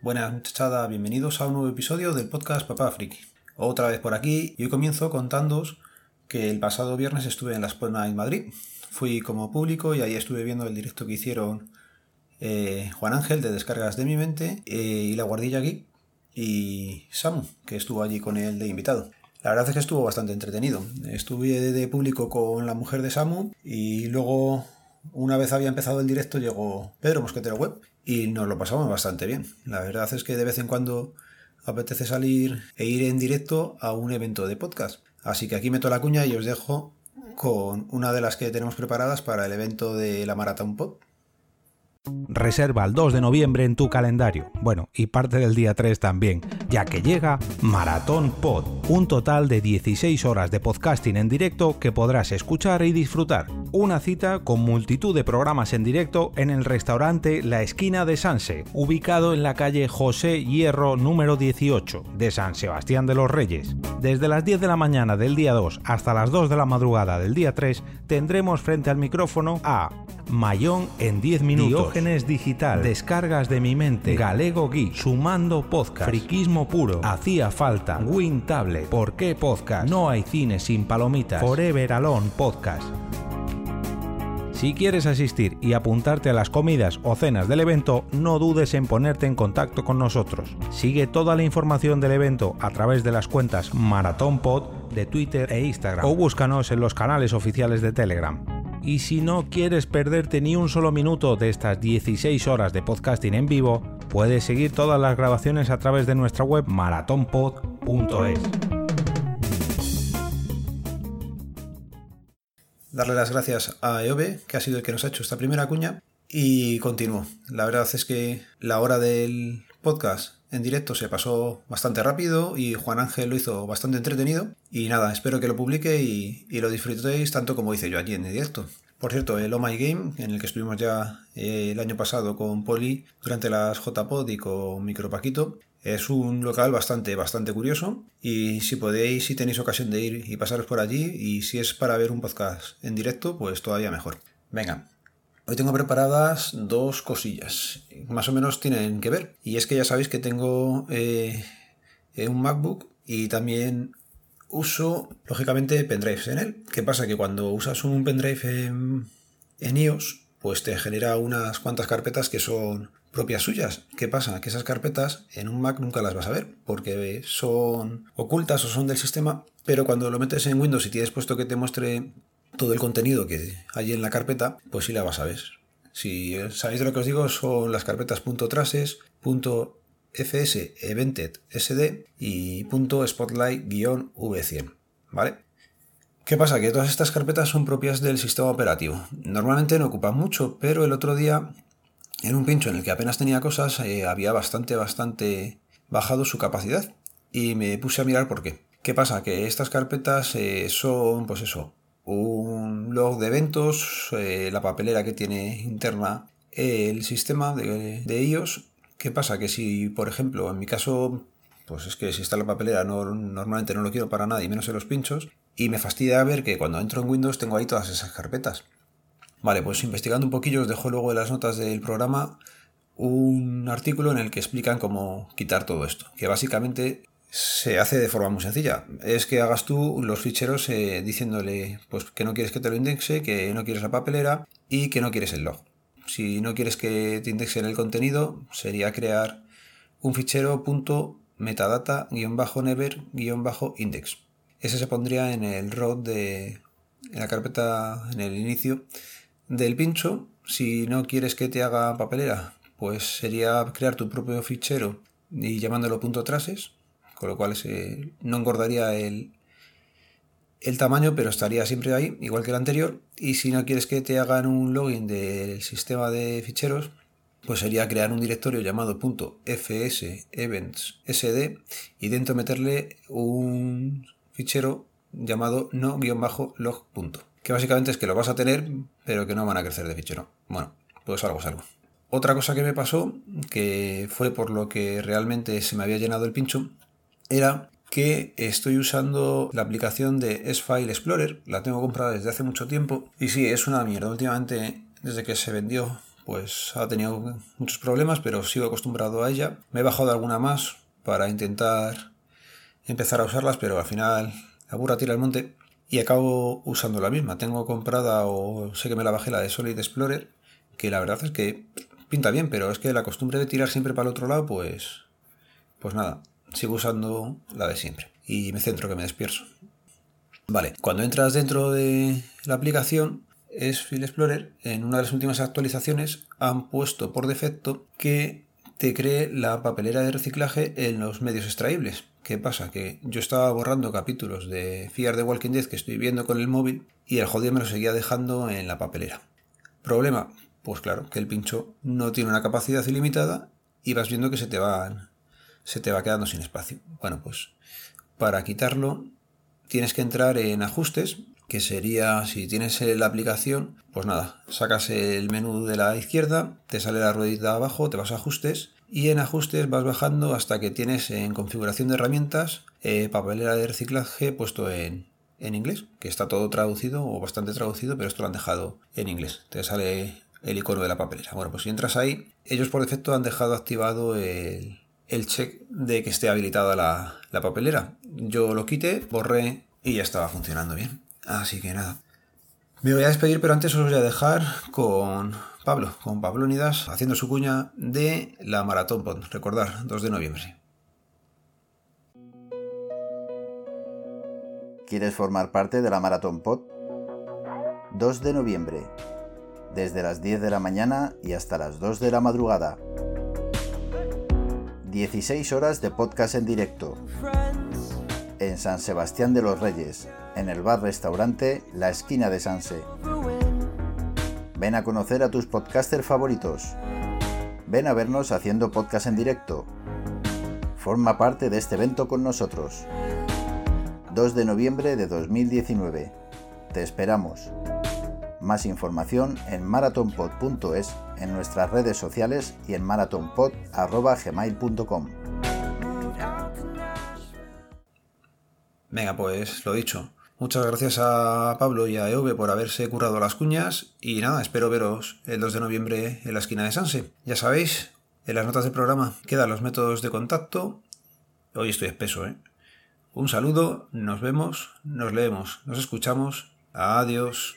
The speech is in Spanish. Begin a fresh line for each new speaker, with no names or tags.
Buenas muchachada, bienvenidos a un nuevo episodio del podcast Papá Friki. Otra vez por aquí y hoy comienzo contándoos que el pasado viernes estuve en la Sport en Madrid. Fui como público y ahí estuve viendo el directo que hicieron eh, Juan Ángel de Descargas de mi Mente eh, y la guardilla aquí y Samu, que estuvo allí con él de invitado. La verdad es que estuvo bastante entretenido. Estuve de público con la mujer de Samu y luego, una vez había empezado el directo, llegó Pedro Mosquetero Web y nos lo pasamos bastante bien. La verdad es que de vez en cuando apetece salir e ir en directo a un evento de podcast. Así que aquí meto la cuña y os dejo con una de las que tenemos preparadas para el evento de la Maratón Pod.
Reserva el 2 de noviembre en tu calendario. Bueno, y parte del día 3 también, ya que llega Maratón Pod, un total de 16 horas de podcasting en directo que podrás escuchar y disfrutar. Una cita con multitud de programas en directo en el restaurante La Esquina de Sanse, ubicado en la calle José Hierro número 18 de San Sebastián de los Reyes. Desde las 10 de la mañana del día 2 hasta las 2 de la madrugada del día 3 tendremos frente al micrófono a Mayón en 10 minutos, Diógenes Digital, Descargas de mi mente, Galego Geek, Sumando Podcast, Friquismo Puro, Hacía Falta, Win Tablet, ¿Por qué Podcast? No hay cine sin palomitas, Forever Alone Podcast. Si quieres asistir y apuntarte a las comidas o cenas del evento, no dudes en ponerte en contacto con nosotros. Sigue toda la información del evento a través de las cuentas Maratón Pod de Twitter e Instagram o búscanos en los canales oficiales de Telegram. Y si no quieres perderte ni un solo minuto de estas 16 horas de podcasting en vivo, puedes seguir todas las grabaciones a través de nuestra web maratonpod.es.
Darle las gracias a EOB, que ha sido el que nos ha hecho esta primera cuña, y continúo. La verdad es que la hora del podcast en directo se pasó bastante rápido y Juan Ángel lo hizo bastante entretenido. Y nada, espero que lo publique y, lo disfrutéis tanto como hice yo allí en directo. Por cierto, el Oh My Game, en el que estuvimos ya eh, el año pasado con Poli durante las JPod y con Micropaquito, es un local bastante, bastante curioso y si podéis, si tenéis ocasión de ir y pasaros por allí y si es para ver un podcast en directo, pues todavía mejor. Venga, Hoy tengo preparadas dos cosillas, más o menos tienen que ver. Y es que ya sabéis que tengo eh, un MacBook y también uso, lógicamente, pendrives en él. ¿Qué pasa? Que cuando usas un pendrive en, iOS, pues te genera unas cuantas carpetas que son propias suyas. ¿Qué pasa? Que esas carpetas en un Mac nunca las vas a ver porque son ocultas o son del sistema, pero cuando lo metes en Windows y tienes puesto que te muestre todo el contenido que hay en la carpeta, pues sí la vas a ver. Si sabéis de lo que os digo, son las carpetas .traces, .fs evented sd y .spotlight-v100, ¿vale? ¿Qué pasa? Que todas estas carpetas son propias del sistema operativo. Normalmente no ocupan mucho, pero el otro día, en un pincho en el que apenas tenía cosas, eh, había bastante, bastante bajado su capacidad. Y me puse a mirar por qué. ¿Qué pasa? Que estas carpetas eh, son, pues eso, un log de eventos, eh, la papelera que tiene interna el sistema de, de, iOS. ¿Qué pasa? Que si, por ejemplo, en mi caso, pues es que si está la papelera no, normalmente no lo quiero para nada y menos en los pinchos, y me fastidia ver que cuando entro en Windows tengo ahí todas esas carpetas. Vale, pues investigando un poquillo os dejo luego en las notas del programa un artículo en el que explican cómo quitar todo esto, que básicamente se hace de forma muy sencilla. Es que hagas tú los ficheros eh, diciéndole pues, que no quieres que te lo indexe, que no quieres la papelera y que no quieres el log. Si no quieres que te indexen el contenido, sería crear un fichero metadata-never-index. Ese se pondría en el root de en la carpeta en el inicio del pincho. Si no quieres que te haga papelera, pues sería crear tu propio fichero y llamándolo traces con lo cual no engordaría el, el tamaño, pero estaría siempre ahí, igual que el anterior. Y si no quieres que te hagan un login del sistema de ficheros, pues sería crear un directorio llamado .fs events sd y dentro meterle un fichero llamado no-log. Que básicamente es que lo vas a tener, pero que no van a crecer de fichero. Bueno, pues algo es algo. Otra cosa que me pasó, que fue por lo que realmente se me había llenado el pincho, era que estoy usando la aplicación de S-File Explorer, la tengo comprada desde hace mucho tiempo y sí, es una mierda. Últimamente, desde que se vendió pues ha tenido muchos problemas, pero sigo acostumbrado a ella. Me he bajado alguna más para intentar empezar a usarlas, pero al final la burra tira el monte y acabo usando la misma. Tengo comprada o sé que me la bajé la de Solid Explorer, que la verdad es que pinta bien, pero es que la costumbre de tirar siempre para el otro lado, pues pues nada, sigo usando la de siempre y me centro que me despierto. Vale, cuando entras dentro de la aplicación es File Explorer, en una de las últimas actualizaciones han puesto por defecto que te cree la papelera de reciclaje en los medios extraíbles. ¿Qué pasa? Que yo estaba borrando capítulos de Fear de Walking Dead que estoy viendo con el móvil y el jodido me lo seguía dejando en la papelera. Problema, pues claro, que el pincho no tiene una capacidad ilimitada y vas viendo que se te van se te va quedando sin espacio. Bueno, pues para quitarlo tienes que entrar en ajustes, que sería si tienes la aplicación, pues nada, sacas el menú de la izquierda, te sale la ruedita abajo, te vas a ajustes y en ajustes vas bajando hasta que tienes en configuración de herramientas eh, papelera de reciclaje puesto en, en inglés, que está todo traducido o bastante traducido, pero esto lo han dejado en inglés. Te sale el icono de la papelera. Bueno, pues si entras ahí, ellos por defecto han dejado activado el, el check de que esté habilitada la, la papelera. Yo lo quité, borré y ya estaba funcionando bien. Así que nada. Me voy a despedir, pero antes os voy a dejar con Pablo, con Pablo haciendo su cuña de la Maratón Pod. Recordar, 2 de noviembre.
¿Quieres formar parte de la Maratón Pod? 2 de noviembre, desde las 10 de la mañana y hasta las 2 de la madrugada. 16 horas de podcast en directo. En San Sebastián de los Reyes, en el bar-restaurante La Esquina de Sanse. Ven a conocer a tus podcasters favoritos. Ven a vernos haciendo podcast en directo. Forma parte de este evento con nosotros. 2 de noviembre de 2019. Te esperamos. Más información en marathonpod.es, en nuestras redes sociales y en marathonpod.gmail.com.
Venga, pues lo dicho. Muchas gracias a Pablo y a EV por haberse currado las cuñas y nada, espero veros el 2 de noviembre en la esquina de Sanse. Ya sabéis, en las notas del programa quedan los métodos de contacto. Hoy estoy espeso, ¿eh? Un saludo, nos vemos, nos leemos, nos escuchamos. Adiós.